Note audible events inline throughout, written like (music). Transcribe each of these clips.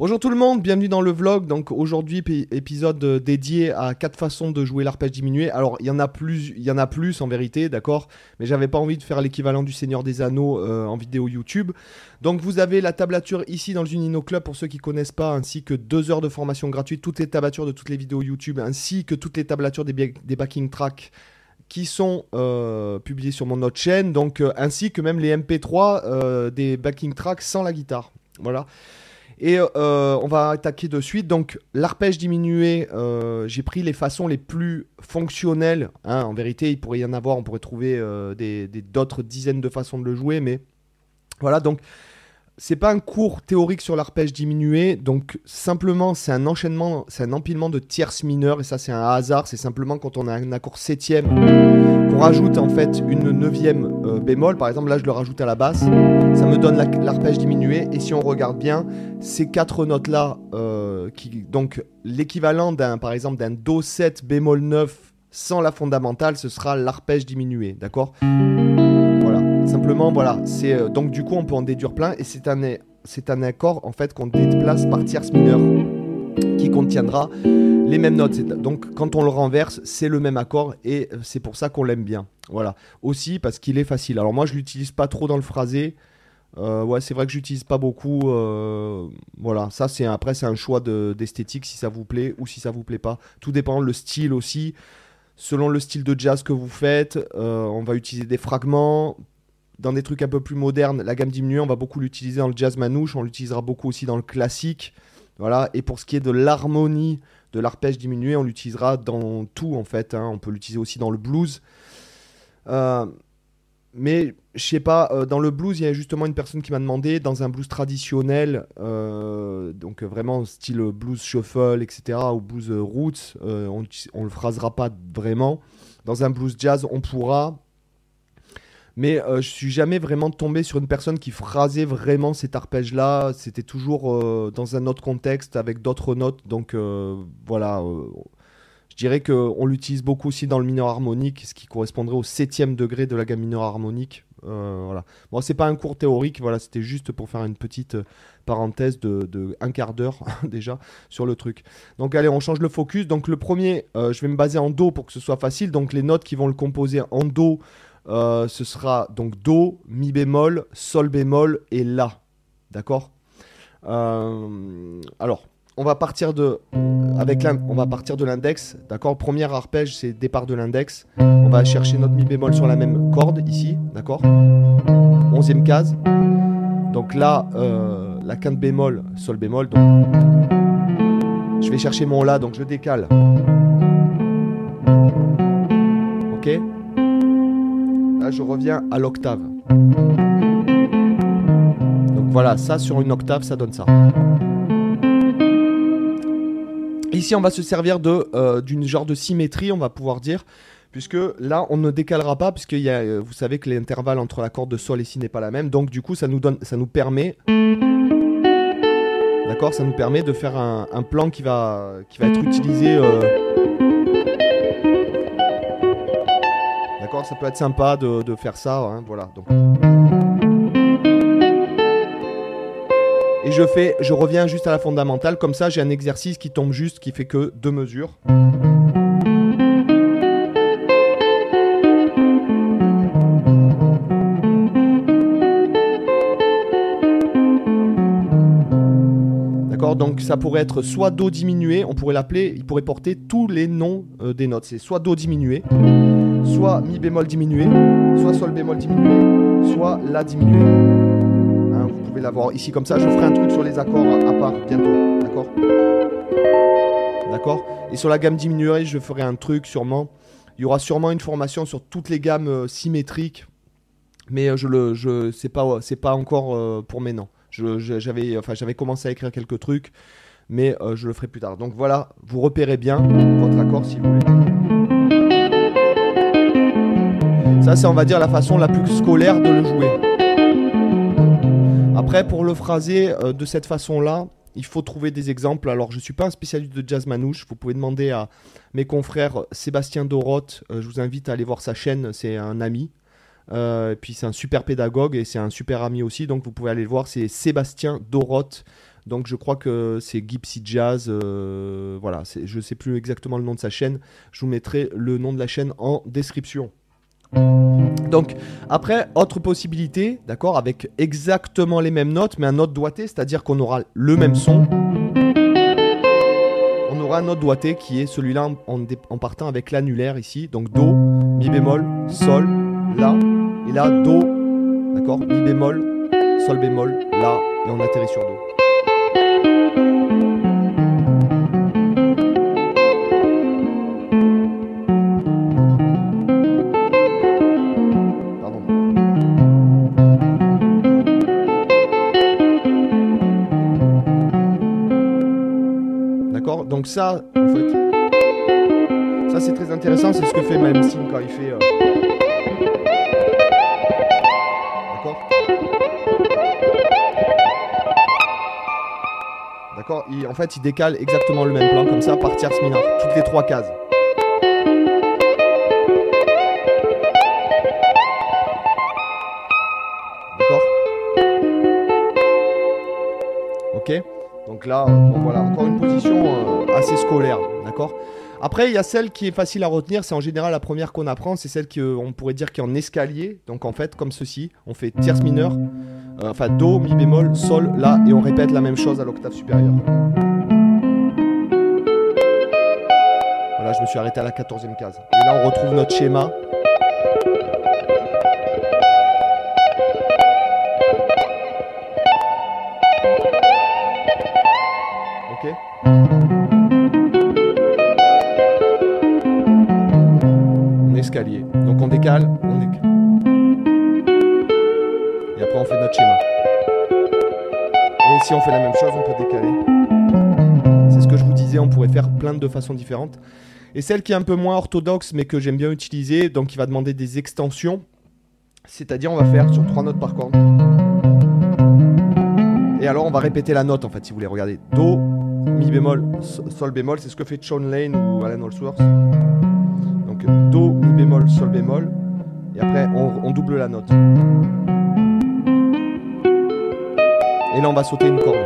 Bonjour tout le monde, bienvenue dans le vlog. Donc aujourd'hui épisode euh, dédié à quatre façons de jouer l'arpège diminué. Alors il y en a plus, il y en a plus en vérité, d'accord. Mais j'avais pas envie de faire l'équivalent du Seigneur des Anneaux euh, en vidéo YouTube. Donc vous avez la tablature ici dans le Junino Club pour ceux qui connaissent pas, ainsi que deux heures de formation gratuite, toutes les tablatures de toutes les vidéos YouTube, ainsi que toutes les tablatures des, des backing tracks qui sont euh, publiées sur mon autre chaîne, donc ainsi que même les MP3 des backing tracks sans la guitare. Voilà. Et euh, on va attaquer de suite. Donc, l'arpège diminué, euh, j'ai pris les façons les plus fonctionnelles. Hein. en vérité, il pourrait y en avoir, on pourrait trouver euh, d'autres dizaines de façons de le jouer. Mais voilà, donc, c'est pas un cours théorique sur l'arpège diminué. Donc, simplement, c'est un enchaînement, c'est un empilement de tierces mineures. Et ça, c'est un hasard. C'est simplement quand on a un accord septième qu'on rajoute en fait une neuvième euh, bémol, par exemple là je le rajoute à la basse, ça me donne l'arpège diminué. Et si on regarde bien, ces quatre notes là, euh, donc l'équivalent d'un par exemple d'un Do 7 bémol 9 sans la fondamentale, ce sera l'arpège diminué, d'accord? Simplement voilà, c'est euh, donc du coup on peut en déduire plein et c'est un accord en fait qu'on déplace par tierce mineure qui contiendra les mêmes notes. Donc quand on le renverse, c'est le même accord et euh, c'est pour ça qu'on l'aime bien. Voilà. Aussi parce qu'il est facile. Alors moi je l'utilise pas trop dans le phrasé. Euh, ouais, c'est vrai que j'utilise pas beaucoup. Voilà, ça c'est après c'est un choix d'esthétique si ça vous plaît ou si ça vous plaît pas. Tout dépend le style aussi. Selon le style de jazz que vous faites, on va utiliser des fragments. Dans des trucs un peu plus modernes, la gamme diminuée, on va beaucoup l'utiliser dans le jazz manouche. On l'utilisera beaucoup aussi dans le classique. Voilà. Et pour ce qui est de l'harmonie de l'arpège diminué, on l'utilisera dans tout en fait. Hein. On peut l'utiliser aussi dans le blues. Euh, mais je sais pas, euh, dans le blues, il y a justement une personne qui m'a demandé, dans un blues traditionnel, euh, donc vraiment style blues shuffle, etc., ou blues roots, on ne le phrasera pas vraiment. Dans un blues jazz, on pourra, mais euh, je suis jamais vraiment tombé sur une personne qui phrasait vraiment cet arpège-là. C'était toujours euh, dans un autre contexte avec d'autres notes. Donc euh, voilà, je dirais qu'on l'utilise beaucoup aussi dans le mineur harmonique, ce qui correspondrait au septième degré de la gamme mineure harmonique. voilà. Bon, c'est pas un cours théorique, voilà, c'était juste pour faire une petite parenthèse de, un quart d'heure (laughs) déjà sur le truc. Donc allez, on change le focus. Donc le premier, je vais me baser en Do pour que ce soit facile. Donc les notes qui vont le composer en Do. Euh, ce sera donc Do, Mi bémol, Sol bémol et La. D'accord euh, Alors, on va partir de avec va partir de l'index, d'accord Premier arpège, c'est départ de l'index. On va chercher notre mi bémol sur la même corde ici, d'accord Onzième case. Donc là, euh, la quinte bémol, sol bémol. Je vais chercher mon la, donc je décale. Je reviens à l'octave. Donc voilà, ça sur une octave, ça donne ça. Ici, on va se servir de euh, d'une genre de symétrie, on va pouvoir dire, puisque là, on ne décalera pas, puisque euh, vous savez que l'intervalle entre la corde de sol et si n'est pas la même. Donc du coup, ça nous donne, ça nous permet, d'accord, ça nous permet de faire un, plan qui va, qui va être utilisé. Euh, Ça peut être sympa de, faire ça. Hein, voilà. Et je fais, je reviens juste à la fondamentale. Comme ça, j'ai un exercice qui tombe juste, qui fait que deux mesures. D'accord Donc ça pourrait être soit Do diminué, on pourrait l'appeler, il pourrait porter tous les noms euh, des notes. C'est soit Do diminué, soit mi bémol diminué, soit sol bémol diminué, soit la diminué. Hein, vous pouvez l'avoir ici comme ça. Je ferai un truc sur les accords à part bientôt. D'accord? D'accord? Et sur la gamme diminuée, je ferai un truc sûrement. Il y aura sûrement une formation sur toutes les gammes euh, symétriques. Mais euh, je le, je, c'est pas, c'est pas encore euh, pour maintenant. j'avais, enfin, j'avais commencé à écrire quelques trucs, mais je le ferai plus tard. Donc voilà, vous repérez bien votre accord si vous voulez. Ça, c'est on va dire la façon la plus scolaire de le jouer. Après, pour le phraser euh, de cette façon-là, il faut trouver des exemples. Alors, je ne suis pas un spécialiste de jazz manouche. Vous pouvez demander à mes confrères Sébastien Doroth. Euh, je vous invite à aller voir sa chaîne. C'est un ami. Euh, et puis, c'est un super pédagogue et c'est un super ami aussi. Donc, vous pouvez aller le voir. C'est Sébastien Doroth Donc je crois que c'est Gypsy Jazz. voilà, je sais plus exactement le nom de sa chaîne. Je vous mettrai le nom de la chaîne en description. Donc après, autre possibilité, d'accord, avec exactement les mêmes notes, mais un autre doigté, c'est-à-dire qu'on aura le même son. On aura un autre doigté qui est celui-là en, en partant avec l'annulaire ici. Donc Do, Mi bémol, Sol, La, et là Do, d'accord, Mi bémol, Sol bémol, La, et on atterrit sur Do. Donc ça, en fait, ça c'est très intéressant, c'est ce que fait Malmsteen quand il fait... euh, D'accord D'accord En fait, il décale exactement le même plan, comme ça, par tierce mineure, toutes les trois cases. D'accord Ok Donc là, bon, voilà, encore une position euh, scolaire, d'accord? Après, il y a celle qui est facile à retenir, c'est en général la première qu'on apprend, c'est celle qu'on pourrait dire qui est en escalier. Donc en fait, comme ceci, on fait tierce mineure, euh, enfin Do, Mi bémol, Sol, La, et on répète la même chose à l'octave supérieure. Voilà, je me suis arrêté à la 14e case. Et là, on retrouve notre schéma. On fait la même chose, on peut décaler. C'est ce que je vous disais, on pourrait faire plein de façons différentes. Et celle qui est un peu moins orthodoxe, mais que j'aime bien utiliser, donc qui va demander des extensions. C'est-à-dire, on va faire sur trois notes par corde. Et alors, on va répéter la note, en fait, si vous voulez. Regardez. Do, Mi bémol, so- Sol bémol. C'est ce que fait Sean Lane ou Alan Holsworth. Donc, Do, Mi bémol, Sol bémol. Et après, on double la note. Et là, on va sauter une corde.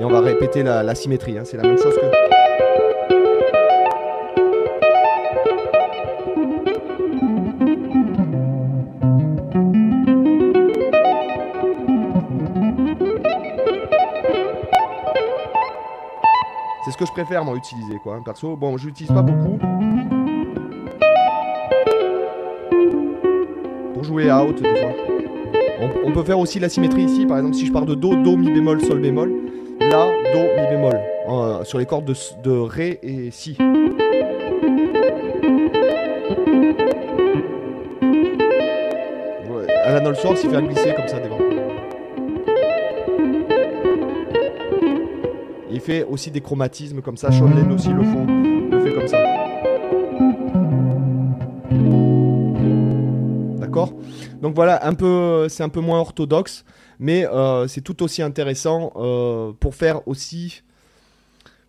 Et on va répéter la, symétrie. hein. C'est la même chose que. C'est ce que je préfère moi utiliser quoi, hein, perso. Bon, je l'utilise pas beaucoup. Pour jouer out des fois. On, peut faire aussi la symétrie ici, par exemple si je pars de Do, Do, Mi bémol, Sol bémol, La, Do, Mi bémol, sur les cordes de, Ré et Si. Alan Holsworth il fait glisser comme ça devant. Il fait aussi des chromatismes comme ça, Sean Lane aussi le font, le fait Donc voilà, c'est un peu moins orthodoxe, mais euh, c'est tout aussi intéressant euh, pour faire aussi,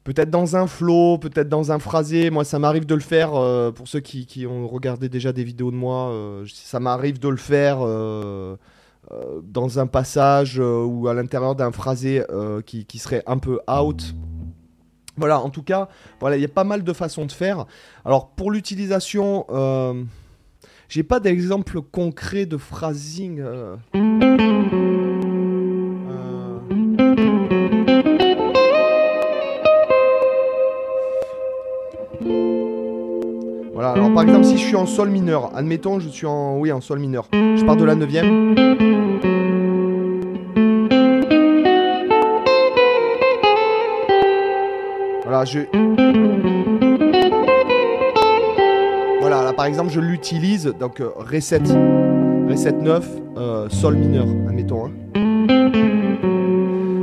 peut-être dans un flow, peut-être dans un phrasé. Moi, ça m'arrive de le faire, euh, pour ceux qui, ont regardé déjà des vidéos de moi, ça m'arrive de le faire dans un passage ou à l'intérieur d'un phrasé qui, qui serait un peu out. Voilà, en tout cas, voilà, il y a pas mal de façons de faire. Alors, pour l'utilisation... j'ai pas d'exemple concret de phrasing. euh. Euh. Voilà, alors par exemple, si je suis en sol mineur, admettons, je suis en, oui, en sol mineur, je pars de la neuvième. Voilà, je. Par exemple, je l'utilise, donc Ré 7, Ré 7 9, euh, Sol mineur, admettons. hein.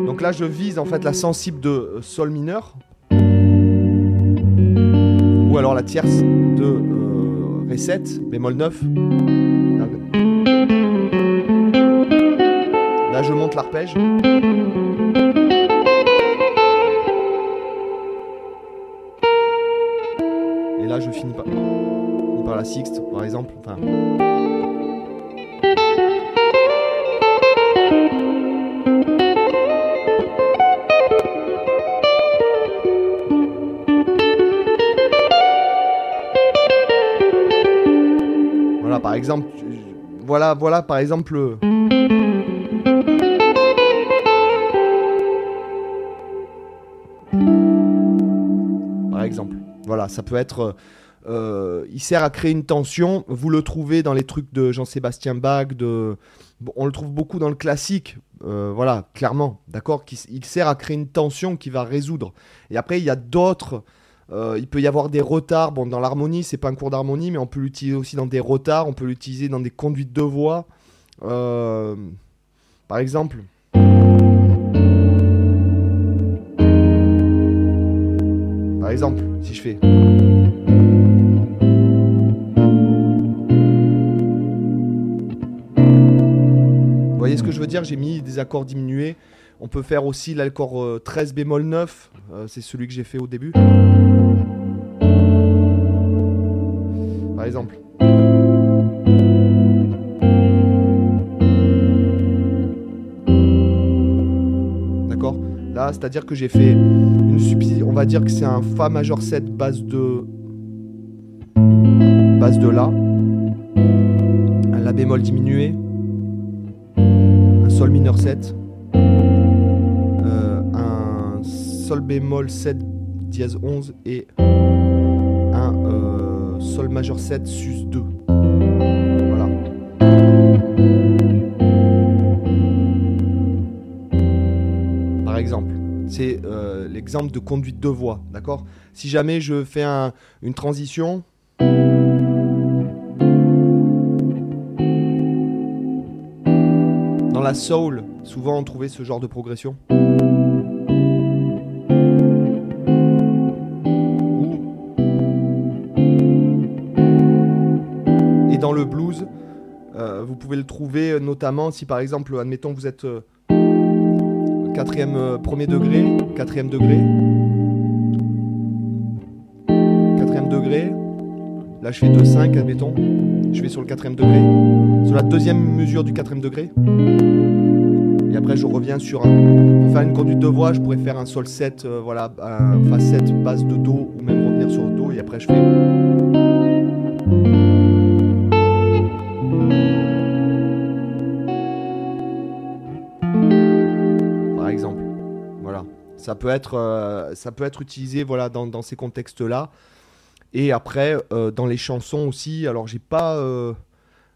Donc là, je vise en fait la sensible de euh, Sol mineur, ou alors la tierce de euh, Ré 7, bémol 9. Là, je monte l'arpège. Et là, je finis par sixte par exemple. Voilà par exemple, voilà, voilà par exemple. Euh, par exemple, voilà, ça peut être euh, euh, il sert à créer une tension. Vous le trouvez dans les trucs de Jean-Sébastien Bach. On le trouve beaucoup dans le classique. Euh, voilà, clairement, d'accord. Il sert à créer une tension qui va résoudre. Et après, il y a d'autres. Euh, il peut y avoir des retards. Bon, dans l'harmonie, c'est pas un cours d'harmonie, mais on peut l'utiliser aussi dans des retards. On peut l'utiliser dans des conduites de voix. par exemple. Par exemple, si je fais. Ce que je veux dire J'ai mis des accords diminués. On peut faire aussi l'accord 13 euh, bémol 9. Euh, c'est celui que j'ai fait au début. Par exemple. D'accord? Là, c'est-à-dire que j'ai fait une On va dire que c'est un Fa majeur 7 base de. base de La. Un La bémol diminué. Sol mineur 7, euh, un Sol bémol 7 dièse 11 et un euh, Sol majeur 7 sus 2. Voilà. Par exemple, c'est euh, l'exemple de conduite de voix, d'accord? Si jamais je fais une transition, soul, souvent on trouvait ce genre de progression. Et dans le blues, euh, vous pouvez le trouver euh, notamment si par exemple, admettons, vous êtes euh, quatrième, premier degré, quatrième degré, quatrième degré. Là, je fais 2-5, admettons. Je vais sur le quatrième degré. Sur la deuxième mesure du quatrième degré. Après, je reviens sur un. Pour faire une conduite de voix, je pourrais faire un sol 7, euh, voilà, un fa 7 base de Do, ou même revenir sur Do, et après, je fais. Par exemple. Voilà. Ça peut être, euh, ça peut être utilisé voilà, dans, dans ces contextes-là. Et après, euh, dans les chansons aussi, alors j'ai pas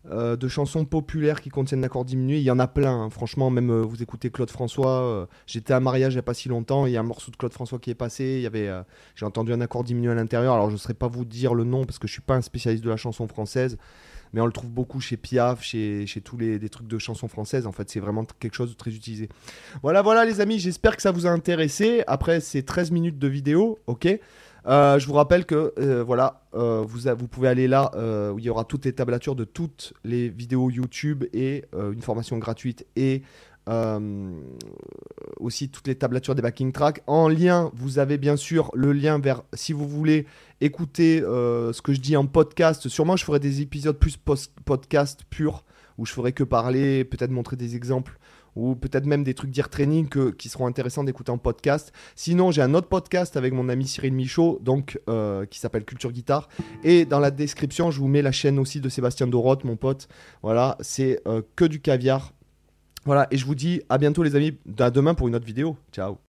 euh, euh, de chansons populaires qui contiennent l'accord diminué, il y en a plein. Hein. Franchement, même vous écoutez Claude François, j'étais à mariage il n'y a pas si longtemps, il y a un morceau de Claude François qui est passé, il y avait, j'ai entendu un accord diminué à l'intérieur, alors je ne saurais pas vous dire le nom parce que je suis pas un spécialiste de la chanson française, mais on le trouve beaucoup chez Piaf, chez, tous les trucs de chansons françaises. En fait, c'est vraiment quelque chose de très utilisé. Voilà, voilà les amis, j'espère que ça vous a intéressé. Après ces 13 minutes de vidéo, ok? Euh, je vous rappelle que euh, voilà, euh, vous, vous, pouvez aller là où il y aura toutes les tablatures de toutes les vidéos YouTube et une formation gratuite et aussi toutes les tablatures des backing tracks. En lien, vous avez bien sûr le lien vers si vous voulez écouter ce que je dis en podcast. Sûrement, je ferai des épisodes plus podcast purs où je ferai que parler, peut-être montrer des exemples ou peut-être même des trucs d'ear training qui seront intéressants d'écouter en podcast. Sinon, j'ai un autre podcast avec mon ami Cyril Michaud, donc, euh, qui s'appelle Culture Guitare. Et dans la description, je vous mets la chaîne aussi de Sébastien Doroth, mon pote. Voilà, c'est euh, que du caviar. Voilà, et je vous dis à bientôt les amis, à demain pour une autre vidéo. Ciao